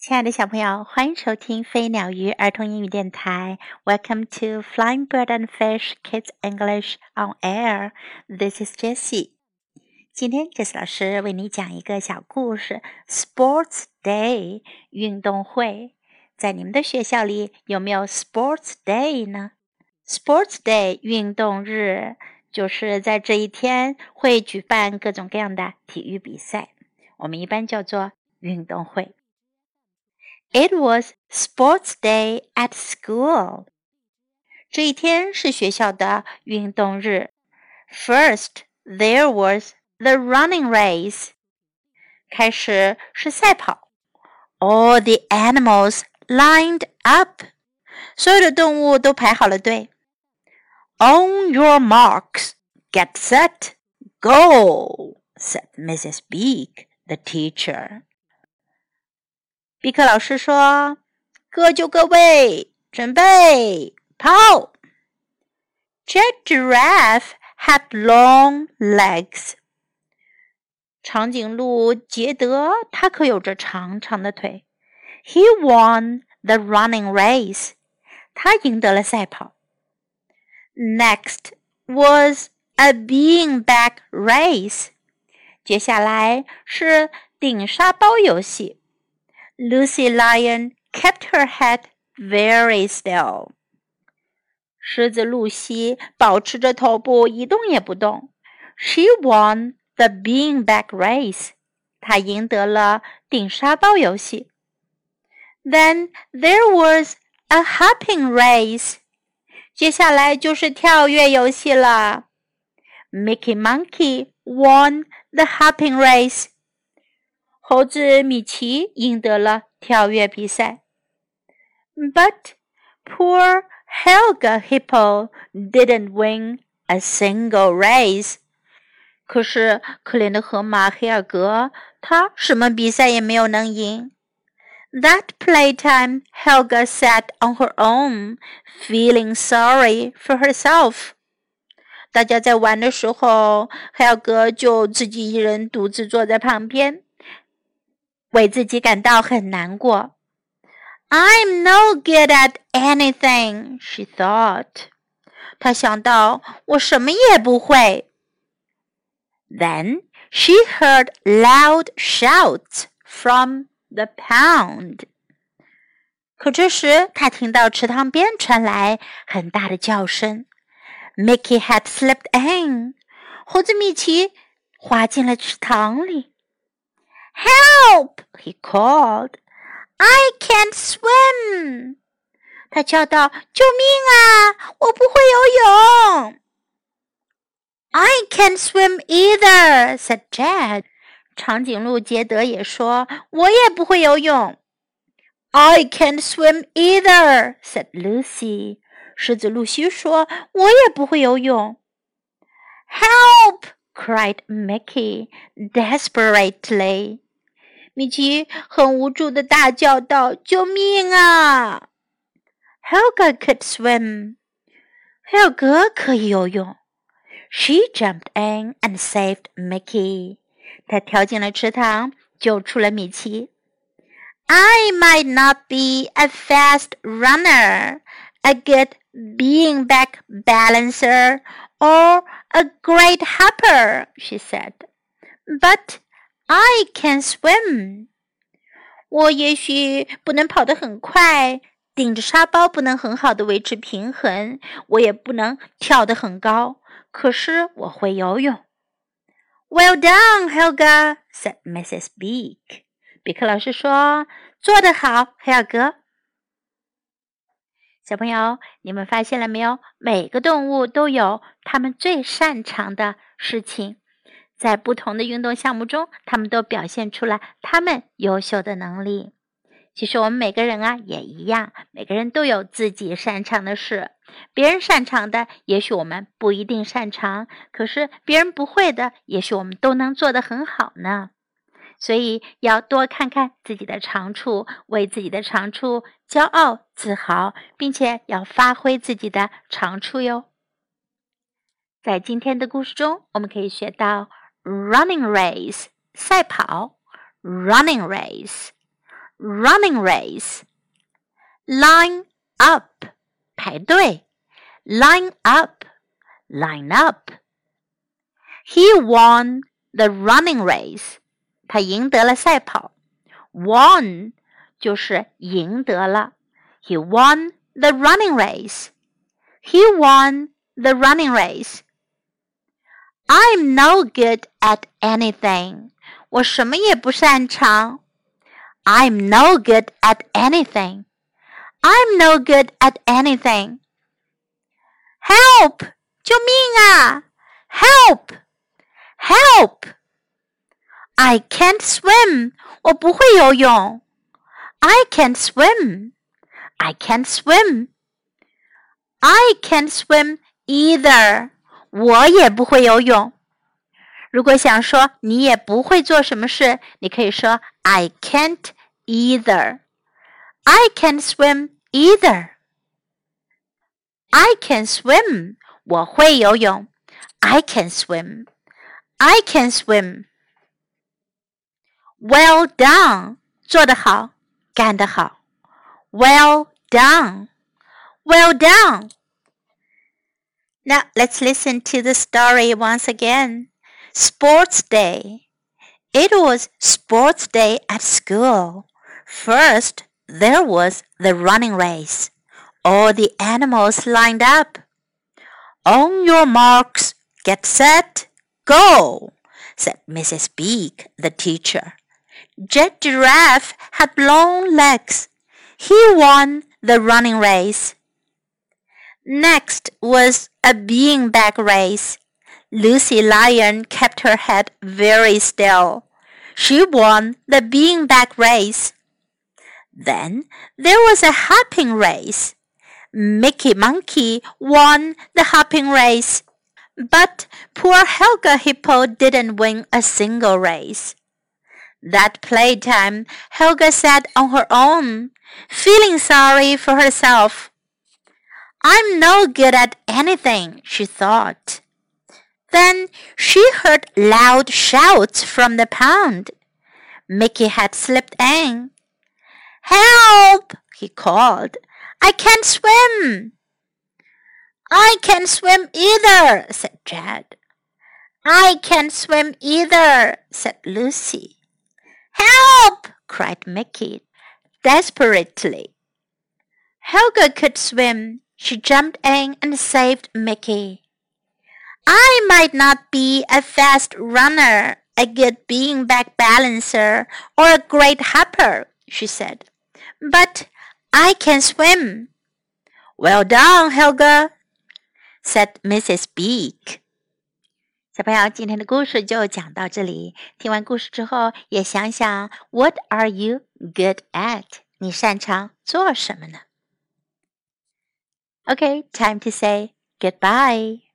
亲爱的小朋友，欢迎收听飞鸟鱼儿童英语电台。Welcome to Flying Bird and Fish Kids English on Air. This is Jessie. 今天，Jessie 老师为你讲一个小故事：Sports Day 运动会。在你们的学校里有没有 Sports Day 呢？Sports Day 运动日就是在这一天会举办各种各样的体育比赛，我们一般叫做运动会。It was sports day at school. 这一天是学校的运动日。First, there was the running race. 开始是赛跑。All the animals lined up. 所有的动物都排好了队。On your marks, get set, go, said Mrs. Beak, the teacher. 比克老师说：“各就各位，准备跑。” Jack Giraffe had long legs。长颈鹿杰德他可有着长长的腿。He won the running race。他赢得了赛跑。Next was a beanbag race。接下来是顶沙包游戏。Lucy Lion kept her head very still. 狮子露西保持着头部一动也不动。She won the beanbag race. 她赢得了顶沙包游戏。Then there was a hopping race. 接下来就是跳跃游戏了。Mickey Monkey won the hopping race. 猴子米奇赢得了跳跃比赛，But poor Helga Hippo didn't win a single race。可是可怜的河马黑尔格，他什么比赛也没有能赢。That playtime, Helga sat on her own, feeling sorry for herself. 大家在玩的时候，黑尔格就自己一人独自坐在旁边。 为自己感到很难过。I'm no good at anything, she thought. 她想到我什么也不会。Then she heard loud shouts from the pound. 可这时，她听到池塘边传来很大的叫声。Mickey had slipped in. 猴子米奇滑进了池塘里。 Help! He called. I can't swim. 他叫道：“救命啊！我不会游泳。” I can't swim either," said Jed. 长颈鹿杰德也说：“我也不会游泳。” I can't swim either," said Lucy. 狮子露西说：“我也不会游泳。” Help! cried Mickey desperately. 米奇很无助的大叫道：“救命啊！”Helga could swim. Helga jumped in and saved Mickey. 她跳进了池塘，救出了米奇。I might not be a fast runner, a good beanbag balancer, or a great hopper, she said, but I can swim。我也许不能跑得很快，顶着沙包不能很好的维持平衡，我也不能跳得很高。可是我会游泳。Well done, Helga," said Mrs. Beak. 比克老师说：“做得好，黑尔格。”小朋友，你们发现了没有？每个动物都有它们最擅长的事情。在不同的运动项目中，他们都表现出了他们优秀的能力。其实我们每个人啊也一样，每个人都有自己擅长的事。别人擅长的，也许我们不一定擅长；可是别人不会的，也许我们都能做得很好呢。所以要多看看自己的长处，为自己的长处骄傲自豪，并且要发挥自己的长处哟。在今天的故事中，我们可以学到。running race 赛跑，running race running race. Line up, 排队. Line up, line up. He won the running race. 他赢得了赛跑。Won 就是赢得了。He won the running race. He won the running race. I'm no good at anything. 我什么也不擅长。I'm no good at anything. I'm no good at anything. Help! 救命啊！Help! Help! I can't swim. 我不会游泳。I can't swim. I can't swim. I can't swim either. 我也不会游泳。如果想说你也不会做什么事，你可以说 I can't either. I can't swim either. I can swim. 我会游泳。I can swim. I can swim. Well done. 做得好，干得好。Well done. Well done. Now let's listen to the story once again. Sports Day. It was sports day at school. First, there was the running race. All the animals lined up. On your marks, get set, go, said Mrs. Beak, the teacher. Jed Giraffe had long legs. He won the running race. Next was a being beanbag race. Lucy Lion kept her head very still. She won the being beanbag race. Then there was a hopping race. Mickey Monkey won the hopping race. But poor Helga Hippo didn't win a single race. That playtime Helga sat on her own, feeling sorry for herself. I'm no good at anything, she thought. Then she heard loud shouts from the pond. Mickey had slipped in. Help! he called. I can't swim. I can't swim either, said Jed. I can't swim either, said Lucy. Help! cried Mickey desperately. Helga could swim. She jumped in and saved Mickey. I might not be a fast runner, a good beanbag balancer, or a great hopper, she said, but I can swim. Well done, Helga, said Mrs. Beak. 小朋友，今天的故事就讲到这里。听完故事之后，也想想 What are you good at？你擅长做什么呢？？Okay, time to say goodbye.